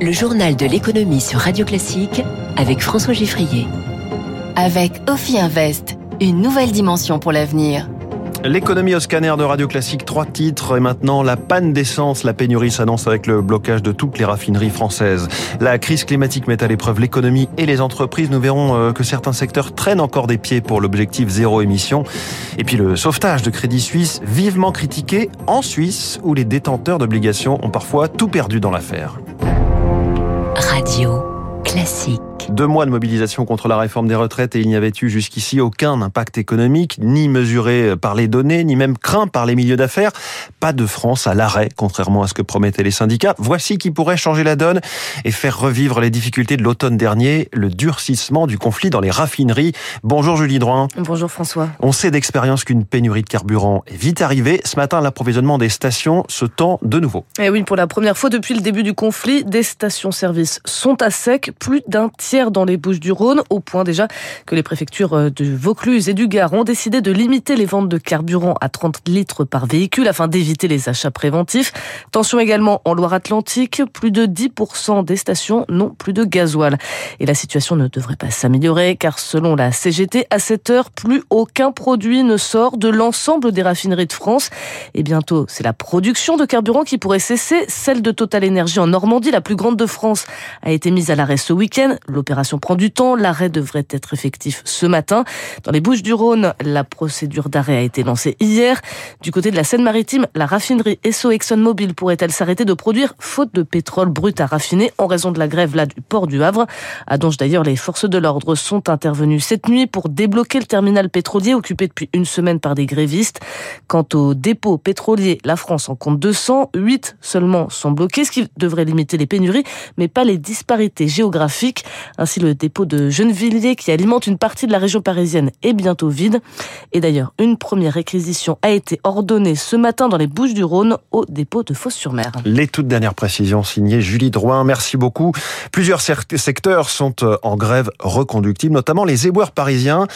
le journal de l'économie sur Radio Classique avec François Giffrier. Avec Ophi Invest, une nouvelle dimension pour l'avenir. L'économie au scanner de Radio Classique, trois titres et maintenant la panne d'essence. La pénurie s'annonce avec le blocage de toutes les raffineries françaises. La crise climatique met à l'épreuve l'économie et les entreprises. Nous verrons euh, que certains secteurs traînent encore des pieds pour l'objectif zéro émission. Et puis le sauvetage de Crédit Suisse, vivement critiqué en Suisse où les détenteurs d'obligations ont parfois tout perdu dans l'affaire. Radio classique. Deux mois de mobilisation contre la réforme des retraites et il n'y avait eu jusqu'ici aucun impact économique, ni mesuré par les données, ni même craint par les milieux d'affaires. Pas de France à l'arrêt, contrairement à ce que promettaient les syndicats. Voici qui pourrait changer la donne et faire revivre les difficultés de l'automne dernier, le durcissement du conflit dans les raffineries. Bonjour Julie Drouin. Bonjour François. On sait d'expérience qu'une pénurie de carburant est vite arrivée. Ce matin, l'approvisionnement des stations se tend de nouveau. Et eh oui, pour la première fois depuis le début du conflit, des stations-service sont à sec. Plus d'un tiers dans les Bouches du Rhône, au point déjà que les préfectures euh, de Vaucluse et du Gard ont décidé de limiter les ventes de carburant à 30 litres par véhicule afin d'éviter les achats préventifs. Tension également en Loire-Atlantique, plus de 10% des stations n'ont plus de gasoil. Et la situation ne devrait pas s'améliorer car selon la CGT, à cette heure, plus aucun produit ne sort de l'ensemble des raffineries de France. Et bientôt, c'est la production de carburant qui pourrait cesser. Celle de Total Energy en Normandie, la plus grande de France, a été mise à l'arrêt ce week-end. L'opération prend du temps. L'arrêt devrait être effectif ce matin. Dans les Bouches du Rhône, la procédure d'arrêt a été lancée hier. Du côté de la Seine-Maritime, la raffinerie Esso ExxonMobil pourrait-elle s'arrêter de produire faute de pétrole brut à raffiner en raison de la grève là du port du Havre? À Donge d'ailleurs, les forces de l'ordre sont intervenues cette nuit pour débloquer le terminal pétrolier occupé depuis une semaine par des grévistes. Quant aux dépôts pétroliers, la France en compte 200, 8 seulement sont bloqués, ce qui devrait limiter les pénuries, mais pas les disparités géographiques. Ainsi, le dépôt de Gennevilliers, qui alimente une partie de la région parisienne, est bientôt vide. Et d'ailleurs, une première réquisition a été ordonnée ce matin dans les Bouches du Rhône au dépôt de Fos-sur-Mer. Les toutes dernières précisions signées Julie Drouin. Merci beaucoup. Plusieurs secteurs sont euh, en grève reconductible, notamment les éboueurs parisiens.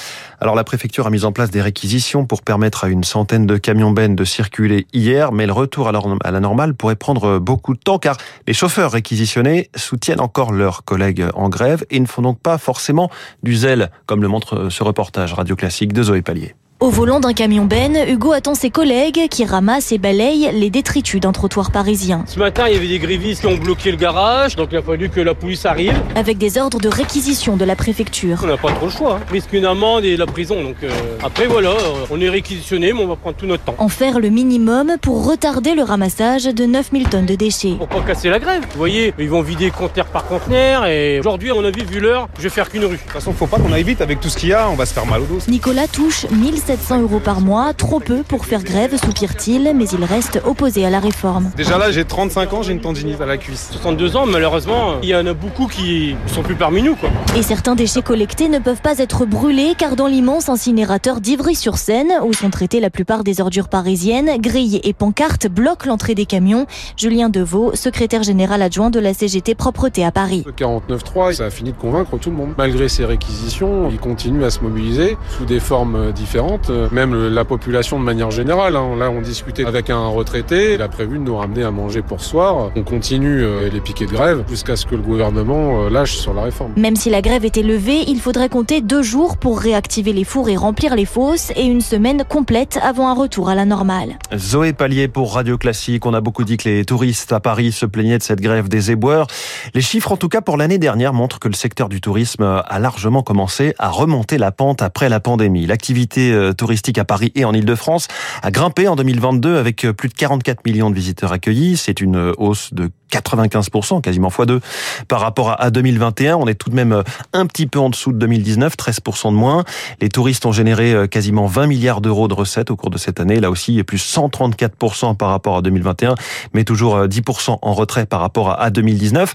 Alors la préfecture a mis en place des réquisitions pour permettre à une centaine de camions bennes de circuler hier, mais le retour à la normale pourrait prendre beaucoup de temps car les chauffeurs réquisitionnés soutiennent encore leurs collègues en grève et ne font donc pas forcément du zèle, comme le montre ce reportage radio classique de Zoé Pallier. Au volant d'un camion Ben, Hugo attend ses collègues qui ramassent et balayent les détritus d'un trottoir parisien. Ce matin, il y avait des grévistes qui ont bloqué le garage, donc il a fallu que la police arrive. Avec des ordres de réquisition de la préfecture. On n'a pas trop le choix, hein. risque une amende et la prison. Donc euh, après voilà, on est réquisitionné, mais on va prendre tout notre temps. En faire le minimum pour retarder le ramassage de 9000 tonnes de déchets. Pour pas casser la grève. Vous voyez, ils vont vider conteneur par conteneur et aujourd'hui, on a vu, vu l'heure, je vais faire qu'une rue. De toute façon, faut pas qu'on aille vite avec tout ce qu'il y a, on va se faire mal au dos. Nicolas touche 1000 700 euros par mois, trop peu pour faire grève, soupire-t-il, mais il reste opposé à la réforme. Déjà là, j'ai 35 ans, j'ai une tendinite à la cuisse. 62 ans, malheureusement, il y en a beaucoup qui sont plus parmi nous. Quoi. Et certains déchets collectés ne peuvent pas être brûlés car dans l'immense incinérateur d'Ivry-sur-Seine, où sont traitées la plupart des ordures parisiennes, grilles et pancartes bloquent l'entrée des camions. Julien Deveau, secrétaire général adjoint de la CGT Propreté à Paris. Le 49.3, ça a fini de convaincre tout le monde. Malgré ces réquisitions, ils continuent à se mobiliser sous des formes différentes. Même la population de manière générale. Hein. Là, on discutait avec un retraité. Il a prévu de nous ramener à manger pour soir. On continue euh, les piquets de grève jusqu'à ce que le gouvernement euh, lâche sur la réforme. Même si la grève était levée, il faudrait compter deux jours pour réactiver les fours et remplir les fosses et une semaine complète avant un retour à la normale. Zoé Pallier pour Radio Classique. On a beaucoup dit que les touristes à Paris se plaignaient de cette grève des éboueurs. Les chiffres, en tout cas pour l'année dernière, montrent que le secteur du tourisme a largement commencé à remonter la pente après la pandémie. L'activité euh, touristique à Paris et en Ile-de-France a grimpé en 2022 avec plus de 44 millions de visiteurs accueillis. C'est une hausse de 95%, quasiment x2 par rapport à 2021. On est tout de même euh, un petit peu en dessous de 2019, 13% de moins. Les touristes ont généré euh, quasiment 20 milliards d'euros de recettes au cours de cette année. Là aussi, plus 134% par rapport à 2021, mais toujours 10% euh, en retrait par rapport à 2019.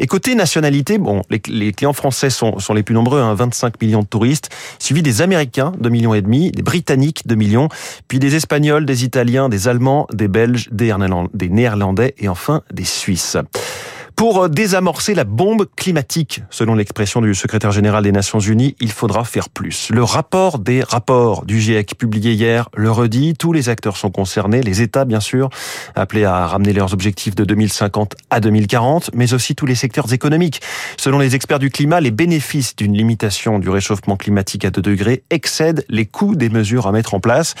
Et côté nationalité, bon, les, clients français sont, sont les plus nombreux, hein, 25 millions de touristes, suivi des Américains, 2 millions et demi, des Britanniques, 2 millions, puis des Espagnols, des Italiens, des Allemands, des Belges, des Néerlandais et enfin des Suisses. Suisse. Pour désamorcer la bombe climatique, selon l'expression du secrétaire général des Nations Unies, il faudra faire plus. Le rapport des rapports du GIEC publié hier le redit, tous les acteurs sont concernés, les États bien sûr, appelés à ramener leurs objectifs de 2050 à 2040, mais aussi tous les secteurs économiques. Selon les experts du climat, les bénéfices d'une limitation du réchauffement climatique à 2 degrés excèdent les coûts des mesures à mettre en place.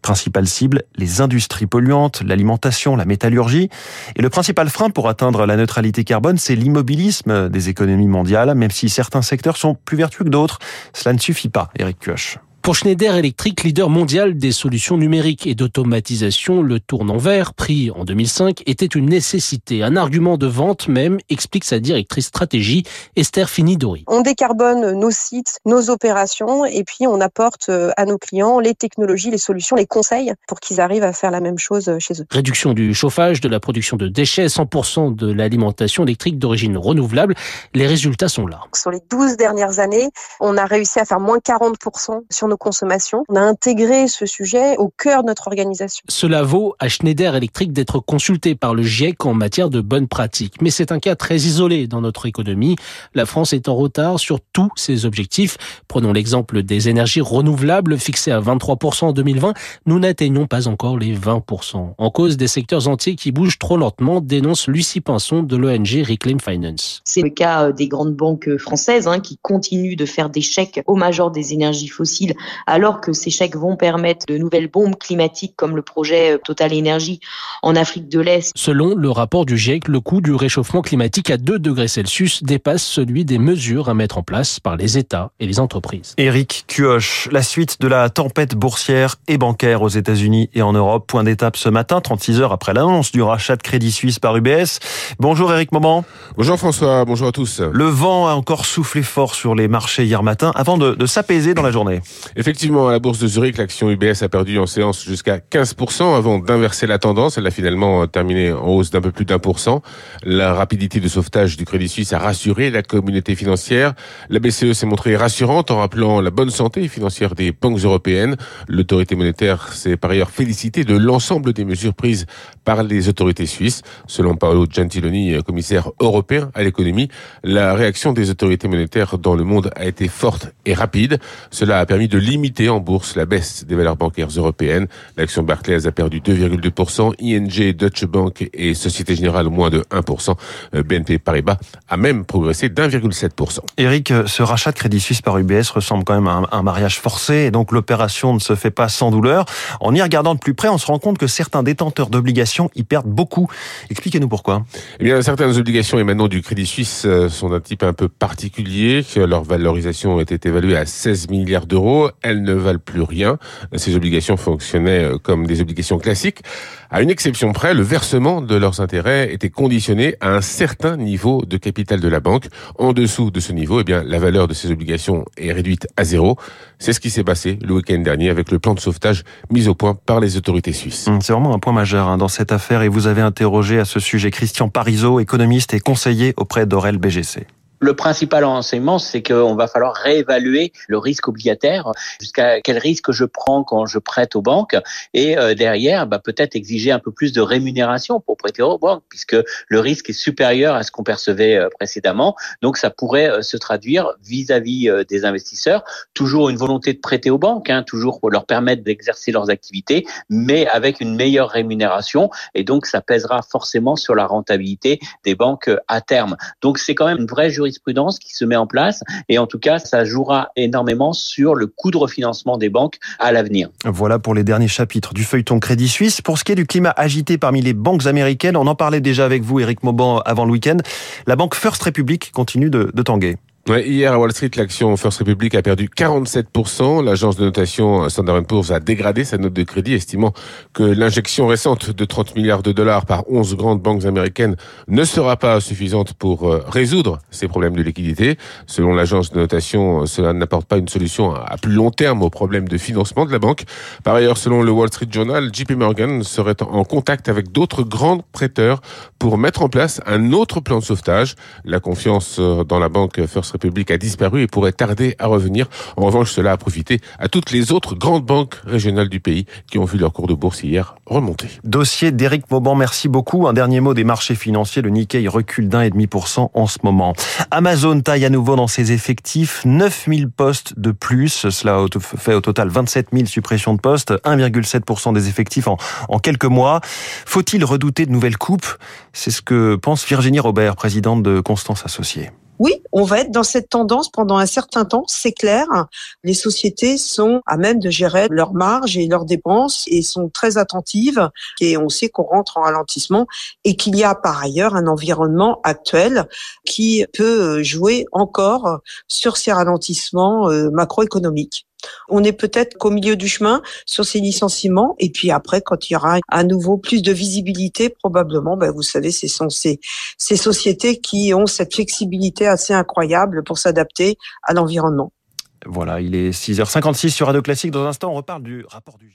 Principale cible, les industries polluantes, l'alimentation, la métallurgie. Et le principal frein pour atteindre la neutralité carbone, c'est l'immobilisme des économies mondiales, même si certains secteurs sont plus vertueux que d'autres. Cela ne suffit pas, Eric Kioch. Pour Schneider Electric, leader mondial des solutions numériques et d'automatisation, le tournant vert, pris en 2005, était une nécessité, un argument de vente même, explique sa directrice stratégie, Esther Finidori. On décarbone nos sites, nos opérations, et puis on apporte euh, à nos clients les technologies, les solutions, les conseils pour qu'ils arrivent à faire la même chose euh, chez eux. Réduction du chauffage, de la production de déchets, 100% de l'alimentation électrique d'origine renouvelable, les résultats sont là. Sur les 12 dernières années, on a réussi à faire moins 40% sur nos consommation. On a intégré ce sujet au cœur de notre organisation. Cela vaut à Schneider Electric d'être consulté par le GIEC en matière de bonnes pratiques. Mais c'est un cas très isolé dans notre économie. La France est en retard sur tous ses objectifs. Prenons l'exemple des énergies renouvelables fixées à 23% en 2020. Nous n'atteignons pas encore les 20%. En cause des secteurs entiers qui bougent trop lentement, dénonce Lucie Pinson de l'ONG Reclaim Finance. C'est le cas euh, des grandes banques françaises hein, qui continuent de faire des chèques aux majors des énergies fossiles alors que ces chèques vont permettre de nouvelles bombes climatiques comme le projet euh, Total Energy en Afrique de l'Est. Selon le rapport du GIEC, le coût du réchauffement climatique à 2 degrés Celsius dépasse celui des mesures à mettre en place par les États et les entreprises. Éric Cuoche, la suite de la tempête boursière et bancaire aux États-Unis et en Europe. Point d'étape ce matin, 36 heures après l'annonce du rachat de Crédit Suisse par UBS. Bonjour Éric Moment. Bonjour François, bonjour à tous. Le vent a encore soufflé fort sur les marchés hier matin avant de, de s'apaiser dans la journée. Effectivement, à la bourse de Zurich, l'action UBS a perdu en séance jusqu'à 15% avant d'inverser la tendance. Elle a finalement terminé en hausse d'un peu plus d'un pour cent. La rapidité de sauvetage du Crédit Suisse a rassuré la communauté financière. La BCE s'est montrée rassurante en rappelant la bonne santé financière des banques européennes. L'autorité monétaire s'est par ailleurs félicitée de l'ensemble des mesures prises par les autorités suisses. Selon Paolo Gentiloni, commissaire européen à l'économie, la réaction des autorités monétaires dans le monde a été forte et rapide. Cela a permis de limiter en bourse la baisse des valeurs bancaires européennes. L'action Barclays a perdu 2,2%, ING, Deutsche Bank et Société Générale moins de 1%. Euh, BNP Paribas a même progressé d'1,7%. Eric, ce rachat de Crédit Suisse par UBS ressemble quand même à un mariage forcé et donc l'opération ne se fait pas sans douleur. En y regardant de plus près, on se rend compte que certains détenteurs d'obligations y perdent beaucoup. Expliquez-nous pourquoi. Eh bien, certaines obligations émanant du Crédit Suisse euh, sont d'un type un peu particulier. Leur valorisation était évaluée à 16 milliards d'euros elles ne valent plus rien. Ces obligations fonctionnaient euh, comme des obligations classiques. À une exception près, le versement de leurs intérêts était conditionné à un certain niveau de capital de la banque. En dessous de ce niveau, eh bien, la valeur de ces obligations est réduite à zéro. C'est ce qui s'est passé le week-end dernier avec le plan de sauvetage mis au point par les autorités suisses. C'est vraiment un point majeur hein, dans cette affaire et vous avez interrogé à ce sujet Christian Parizeau, économiste et conseiller auprès d'Aurel BGC. Le principal enseignement, c'est qu'on va falloir réévaluer le risque obligataire, jusqu'à quel risque je prends quand je prête aux banques, et euh, derrière, bah, peut-être exiger un peu plus de rémunération pour prêter aux banques, puisque le risque est supérieur à ce qu'on percevait euh, précédemment. Donc, ça pourrait euh, se traduire vis-à-vis des investisseurs, toujours une volonté de prêter aux banques, hein, toujours pour leur permettre d'exercer leurs activités, mais avec une meilleure rémunération, et donc ça pèsera forcément sur la rentabilité des banques à terme. Donc, c'est quand même une vraie jurisprudence jurisprudence qui se met en place et en tout cas, ça jouera énormément sur le coût de refinancement des banques à l'avenir. Voilà pour les derniers chapitres du feuilleton Crédit Suisse. Pour ce qui est du climat agité parmi les banques américaines, on en parlait déjà avec vous, Eric Mauban, avant le week-end. La banque First Republic continue de, de tanguer. Ouais, hier à Wall Street, l'action First Republic a perdu 47%. L'agence de notation Standard Poor's a dégradé sa note de crédit, estimant que l'injection récente de 30 milliards de dollars par 11 grandes banques américaines ne sera pas suffisante pour euh, résoudre ces problèmes de liquidité. Selon l'agence de notation, cela n'apporte pas une solution à plus long terme aux problèmes de financement de la banque. Par ailleurs, selon le Wall Street Journal, JP Morgan serait en contact avec d'autres grands prêteurs pour mettre en place un autre plan de sauvetage. La confiance euh, dans la banque First République a disparu et pourrait tarder à revenir. En revanche, cela a profité à toutes les autres grandes banques régionales du pays qui ont vu leur cours de bourse hier remonter. Dossier d'Éric Mauban, merci beaucoup. Un dernier mot des marchés financiers. Le Nikkei recule d'un et demi pour cent en ce moment. Amazon taille à nouveau dans ses effectifs 9000 postes de plus. Cela fait au total 27 000 suppressions de postes, 1,7% des effectifs en, en quelques mois. Faut-il redouter de nouvelles coupes? C'est ce que pense Virginie Robert, présidente de Constance Associée. Oui, on va être dans cette tendance pendant un certain temps, c'est clair. Les sociétés sont à même de gérer leurs marges et leurs dépenses et sont très attentives. Et on sait qu'on rentre en ralentissement et qu'il y a par ailleurs un environnement actuel qui peut jouer encore sur ces ralentissements euh, macroéconomiques. On est peut-être qu'au milieu du chemin sur ces licenciements. Et puis après, quand il y aura à nouveau plus de visibilité, probablement, ben vous savez, ce sont ces, sociétés qui ont cette flexibilité assez incroyable pour s'adapter à l'environnement. Voilà, il est 6h56 sur Radio Classique. Dans un instant, on reparle du rapport du